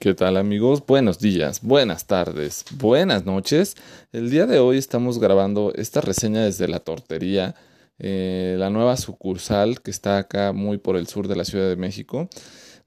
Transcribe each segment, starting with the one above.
¿qué tal amigos? Buenos días, buenas tardes, buenas noches. El día de hoy estamos grabando esta reseña desde la tortería, eh, la nueva sucursal que está acá muy por el sur de la Ciudad de México.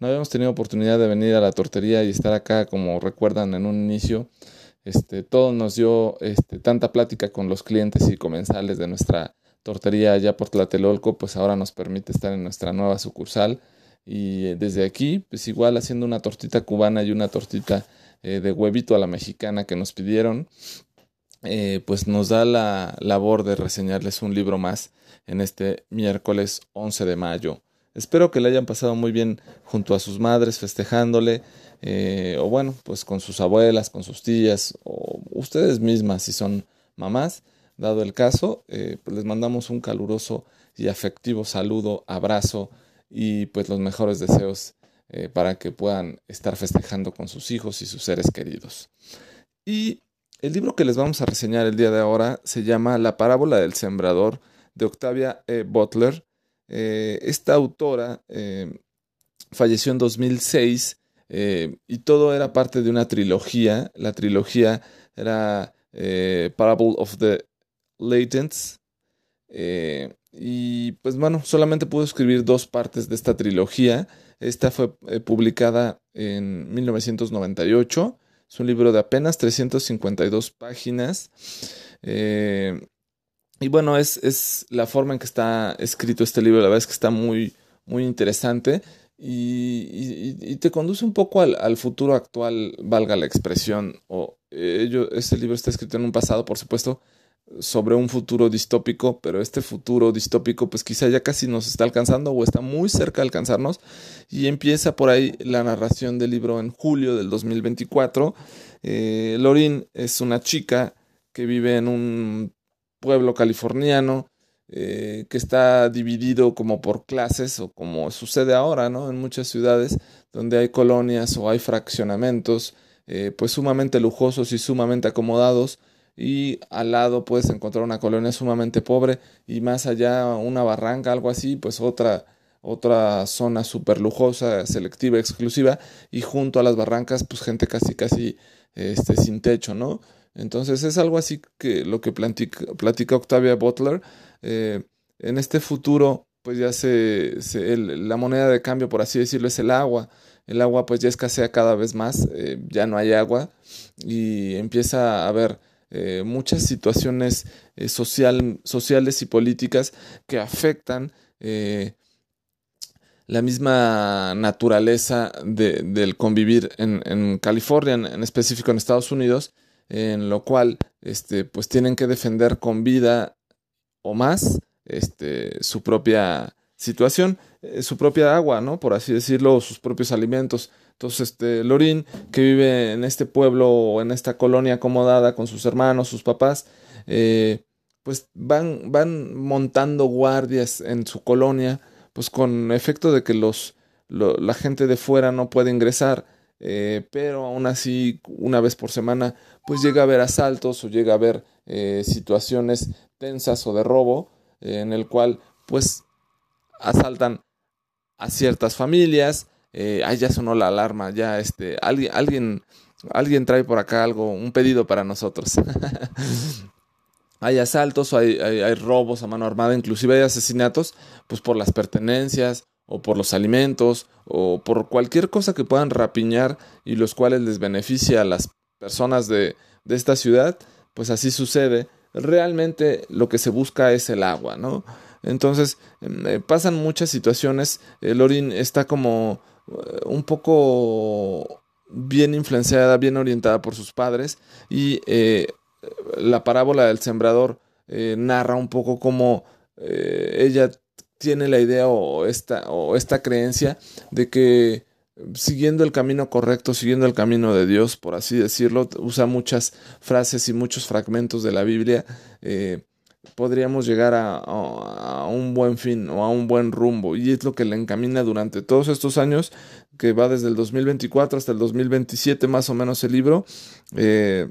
No habíamos tenido oportunidad de venir a la tortería y estar acá, como recuerdan en un inicio. Este, todo nos dio este, tanta plática con los clientes y comensales de nuestra tortería allá por Tlatelolco, pues ahora nos permite estar en nuestra nueva sucursal y eh, desde aquí, pues igual haciendo una tortita cubana y una tortita eh, de huevito a la mexicana que nos pidieron, eh, pues nos da la labor de reseñarles un libro más en este miércoles 11 de mayo. Espero que le hayan pasado muy bien junto a sus madres festejándole, o bueno, pues con sus abuelas, con sus tías, o ustedes mismas si son mamás. Dado el caso, pues les mandamos un caluroso y afectivo saludo, abrazo, y pues los mejores deseos eh, para que puedan estar festejando con sus hijos y sus seres queridos. Y el libro que les vamos a reseñar el día de ahora se llama La parábola del sembrador de Octavia e. Butler. Eh, esta autora eh, falleció en 2006 y todo era parte de una trilogía. La trilogía era Parable of the Latents. Y pues bueno, solamente pudo escribir dos partes de esta trilogía. Esta fue eh, publicada en 1998. Es un libro de apenas 352 páginas. Eh, y bueno, es, es, la forma en que está escrito este libro. La verdad es que está muy, muy interesante. Y, te conduce un poco al, futuro actual, valga la expresión. O, eh, este libro está escrito en un pasado, por supuesto, sobre un futuro distópico, pero este futuro distópico pues quizá ya casi nos está alcanzando o está muy cerca de alcanzarnos y empieza por ahí la narración del libro en julio del 2024. Eh, Lorin es una chica que vive en un pueblo californiano eh, que está dividido como por clases o como sucede ahora ¿no? en muchas ciudades donde hay colonias o hay fraccionamientos eh, pues sumamente lujosos y sumamente acomodados y al lado puedes encontrar una colonia sumamente pobre y más allá una barranca, algo así, pues otra otra zona súper lujosa, selectiva, exclusiva y junto a las barrancas pues gente casi casi este, sin techo, ¿no? Entonces es algo así que lo que platica, Octavia Butler. Eh, en este futuro pues ya se, la moneda de cambio por así decirlo es el agua el agua pues ya escasea cada vez más, eh, ya no hay agua y empieza a haber eh, muchas situaciones eh, social, sociales y políticas que afectan eh, la misma naturaleza del convivir en, California, en, específico en Estados Unidos, en lo cual este, pues tienen que defender con vida o más este, su propia situación, su propia agua, ¿no? Por así decirlo, sus propios alimentos. Entonces, este, Lorín, que vive en este pueblo o en esta colonia acomodada con sus hermanos, sus papás, eh, pues van, van montando guardias en su colonia, pues con efecto de que los, la gente de fuera no puede ingresar, eh, pero aún así, una vez por semana, pues llega a haber asaltos o llega a haber eh, situaciones tensas o de robo, en el cual, pues, asaltan a ciertas familias, eh, ya sonó la alarma, ya este, alguien, alguien, alguien trae por acá algo, un pedido para nosotros. hay asaltos, hay, hay, robos a mano armada, inclusive hay asesinatos, pues por las pertenencias o por los alimentos o por cualquier cosa que puedan rapiñar y los cuales les beneficia a las personas de, de esta ciudad, pues así sucede. Realmente lo que se busca es el agua, ¿no? Entonces em, eh, pasan muchas situaciones. El Lorin está como un poco bien influenciada, bien orientada por sus padres y eh, la parábola del sembrador eh, narra un poco cómo eh, ella tiene la idea o esta, o esta creencia de que siguiendo el camino correcto, siguiendo el camino de Dios, por así decirlo, usa muchas frases y muchos fragmentos de la Biblia podríamos llegar a, un buen fin o a un buen rumbo. Y es lo que le encamina durante todos estos años, que va desde el 2024 hasta el 2027 más o menos el libro. Eh,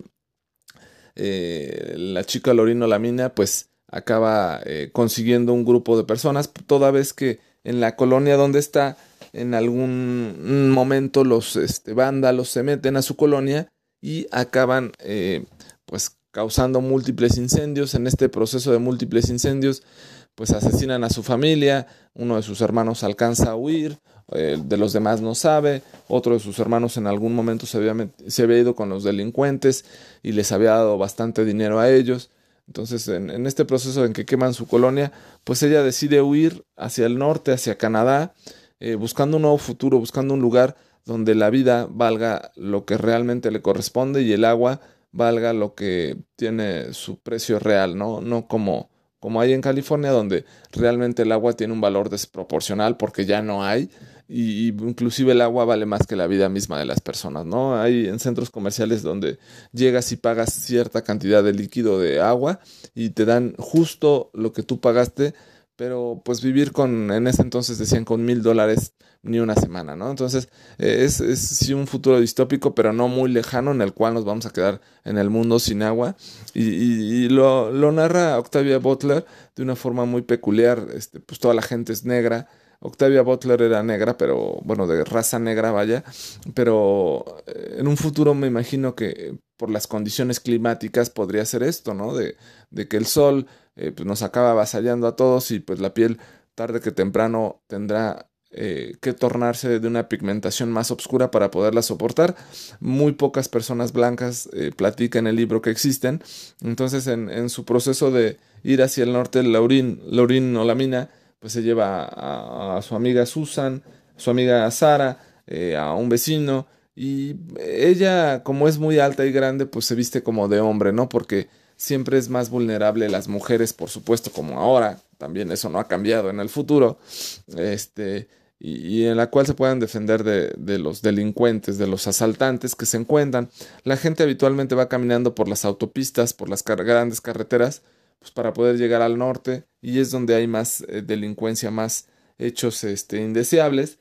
eh, la chica Lorino Lamina pues acaba eh, consiguiendo un grupo de personas, toda vez que en la colonia donde está en algún momento los este, vándalos se meten a su colonia y acaban pues causando múltiples incendios. En este proceso de múltiples incendios pues asesinan a su familia, uno de sus hermanos alcanza a huir, eh, de los demás no sabe, otro de sus hermanos en algún momento se había, se había ido con los delincuentes y les había dado bastante dinero a ellos. Entonces, en, este proceso en que queman su colonia, pues ella decide huir hacia el norte, hacia Canadá, eh, buscando un nuevo futuro, buscando un lugar donde la vida valga lo que realmente le corresponde y el agua valga lo que tiene su precio real, ¿no? No como, como hay en California, donde realmente el agua tiene un valor desproporcional porque ya no hay, y, inclusive el agua vale más que la vida misma de las personas, ¿no? Hay en centros comerciales donde llegas y pagas cierta cantidad de líquido de agua y te dan justo lo que tú pagaste, pero pues vivir con, en ese entonces decían con mil dólares ni una semana, ¿no? Entonces es, es sí un futuro distópico, pero no muy lejano en el cual nos vamos a quedar en el mundo sin agua y, y, lo, lo narra Octavia Butler de una forma muy peculiar, este, pues toda la gente es negra, Octavia Butler era negra, pero bueno, de raza negra, vaya, pero eh, en un futuro me imagino que por las condiciones climáticas podría ser esto, ¿no? De, de que el sol eh, pues nos acaba avasallando a todos y pues la piel tarde que temprano tendrá eh, que tornarse de una pigmentación más oscura para poderla soportar. Muy pocas personas blancas platican en el libro que existen. Entonces, en, en, su proceso de ir hacia el norte, Laurín, Laurín Olamina pues se lleva a, su amiga Susan, su amiga Sara, eh, a un vecino, y ella, como es muy alta y grande, pues se viste como de hombre, ¿no? Porque siempre es más vulnerable las mujeres, por supuesto, como ahora, también eso no ha cambiado en el futuro, este, y, en la cual se puedan defender de, los delincuentes, de los asaltantes que se encuentran. La gente habitualmente va caminando por las autopistas, por las grandes carreteras, pues para poder llegar al norte y es donde hay más eh, delincuencia, más hechos este, indeseables.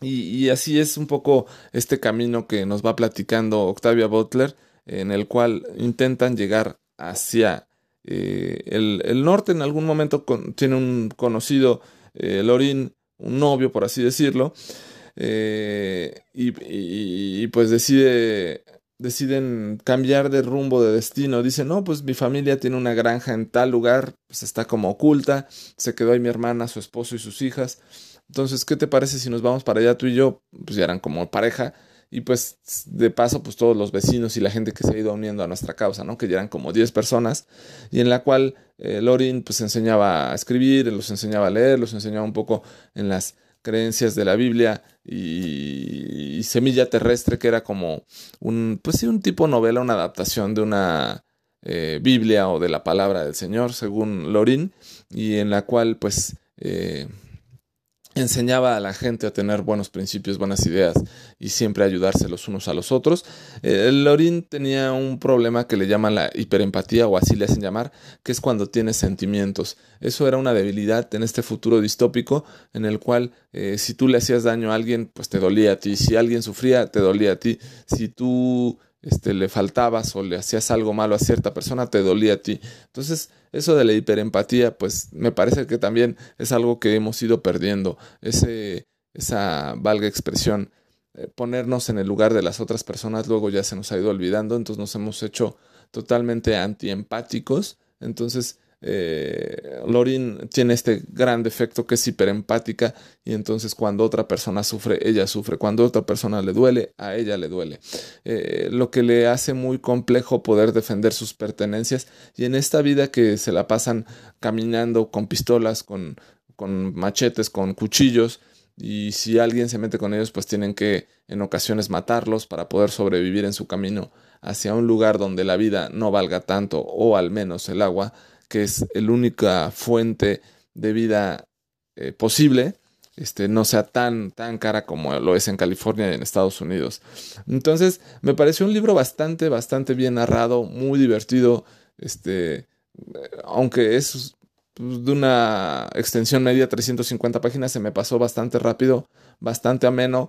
Y, así es un poco este camino que nos va platicando Octavia Butler, en el cual intentan llegar hacia eh, el, norte. En algún momento tiene un conocido, eh, Lorin, un novio, por así decirlo, y, pues decide deciden cambiar de rumbo de destino. Dicen, no, pues mi familia tiene una granja en tal lugar, pues está como oculta, se quedó ahí mi hermana, su esposo y sus hijas. Entonces, ¿qué te parece si nos vamos para allá tú y yo? Pues ya eran como pareja. Y pues de paso, pues todos los vecinos y la gente que se ha ido uniendo a nuestra causa, ¿no? Que ya eran como 10 personas. Y en la cual eh, Lorin pues enseñaba a escribir, los enseñaba a leer, los enseñaba un poco en las creencias de la Biblia y, Semilla Terrestre, que era como un, pues sí, un tipo novela, una adaptación de una eh, Biblia o de la palabra del Señor, según Lorin, y en la cual pues eh, enseñaba a la gente a tener buenos principios, buenas ideas y siempre ayudarse los unos a los otros. Eh, tenía un problema que le llaman la hiperempatía o así le hacen llamar, que es cuando tiene sentimientos. Eso era una debilidad en este futuro distópico en el cual eh, si tú le hacías daño a alguien, pues te dolía a ti. Si alguien sufría, te dolía a ti. Si tú este, le faltabas o le hacías algo malo a cierta persona, te dolía a ti. Entonces, eso de la hiperempatía, pues me parece que también es algo que hemos ido perdiendo. Ese, esa valga expresión, eh, ponernos en el lugar de las otras personas, luego ya se nos ha ido olvidando, entonces nos hemos hecho totalmente antiempáticos. Entonces, eh, Lorin tiene este gran defecto que es hiperempática y entonces cuando otra persona sufre, ella sufre, cuando otra persona le duele, a ella le duele, eh, lo que le hace muy complejo poder defender sus pertenencias y en esta vida que se la pasan caminando con pistolas, con, con machetes, con cuchillos, y si alguien se mete con ellos, pues tienen que en ocasiones matarlos para poder sobrevivir en su camino hacia un lugar donde la vida no valga tanto o al menos el agua que es la única fuente de vida eh, posible, este, no sea tan, tan cara como lo es en California y en Estados Unidos. Entonces, me pareció un libro bastante, bastante bien narrado, muy divertido, este, aunque es pues, de una extensión media 350 páginas, se me pasó bastante rápido, bastante ameno.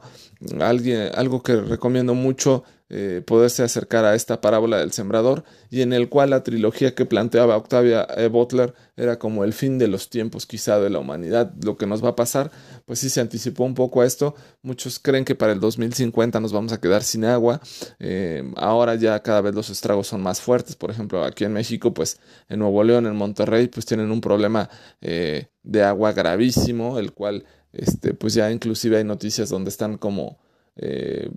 Alguien, algo que recomiendo mucho eh, poderse acercar a esta parábola del sembrador y en el cual la trilogía que planteaba Octavia e. Butler era como el fin de los tiempos quizá de la humanidad, lo que nos va a pasar, pues sí se anticipó un poco a esto, muchos creen que para el 2050 nos vamos a quedar sin agua, eh, ahora ya cada vez los estragos son más fuertes, por ejemplo aquí en México, pues en Nuevo León, en Monterrey, pues tienen un problema eh, de agua gravísimo, el cual, este, pues ya inclusive hay noticias donde están como eh,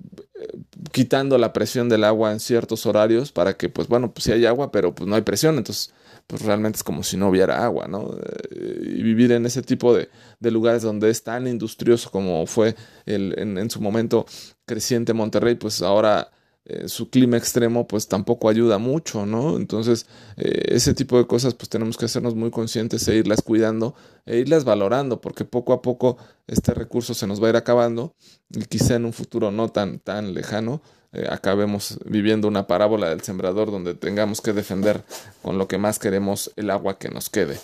quitando la presión del agua en ciertos horarios para que, pues bueno, pues hay agua, pero pues no hay presión, entonces pues realmente es como si no hubiera agua, ¿no? Eh, y vivir en ese tipo de, de, lugares donde es tan industrioso como fue el, en, en su momento creciente Monterrey, pues ahora eh, su clima extremo pues tampoco ayuda mucho, ¿no? Entonces eh, ese tipo de cosas pues tenemos que hacernos muy conscientes e irlas cuidando e irlas valorando porque poco a poco este recurso se nos va a ir acabando y quizá en un futuro no tan, tan lejano eh, acabemos viviendo una parábola del sembrador donde tengamos que defender con lo que más queremos el agua que nos quede.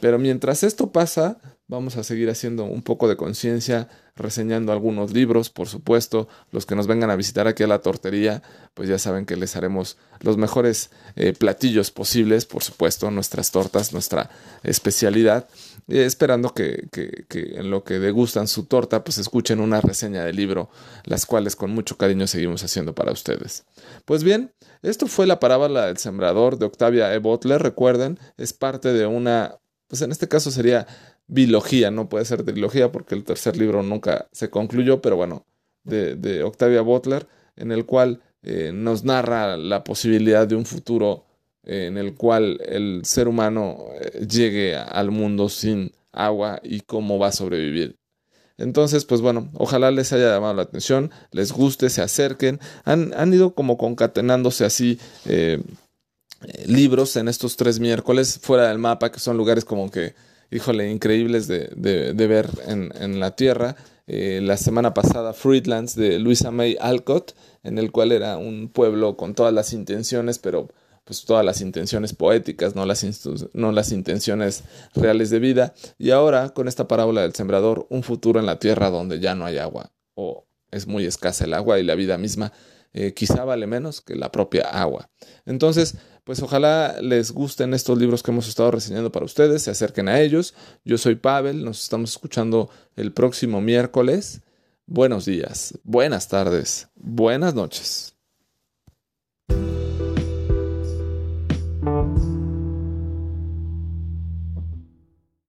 Pero mientras esto pasa, vamos a seguir haciendo un poco de conciencia, reseñando algunos libros, por supuesto. Los que nos vengan a visitar aquí a la tortería, pues ya saben que les haremos los mejores eh, platillos posibles, por supuesto, nuestras tortas, nuestra especialidad. Esperando que, en lo que degustan su torta, pues escuchen una reseña del libro, las cuales con mucho cariño seguimos haciendo para ustedes. Pues bien, esto fue la parábola del sembrador de Octavia E. Recuerden, es parte de una, pues en este caso sería bilogía, no puede ser trilogía porque el tercer libro nunca se concluyó, pero bueno, de, Octavia Butler, en el cual eh, nos narra la posibilidad de un futuro eh, en el cual el ser humano eh, llegue al mundo sin agua y cómo va a sobrevivir. Entonces, pues bueno, ojalá les haya llamado la atención, les guste, se acerquen. Han, han ido como concatenándose así libros en estos tres miércoles fuera del mapa, que son lugares como que híjole, increíbles de, de, ver en, en, la Tierra. Eh, la semana pasada, Friedlands de Louisa May Alcott, en el cual era un pueblo con todas las intenciones, pero pues todas las intenciones poéticas, no las, no las intenciones reales de vida. Y ahora, con esta parábola del sembrador, un futuro en la Tierra donde ya no hay agua, o es muy escasa el agua y la vida misma eh, quizá vale menos que la propia agua. Entonces, pues ojalá les gusten estos libros que hemos estado reseñando para ustedes, se acerquen a ellos. Yo soy Pavel, nos estamos escuchando el próximo miércoles. Buenos días, buenas tardes, buenas noches.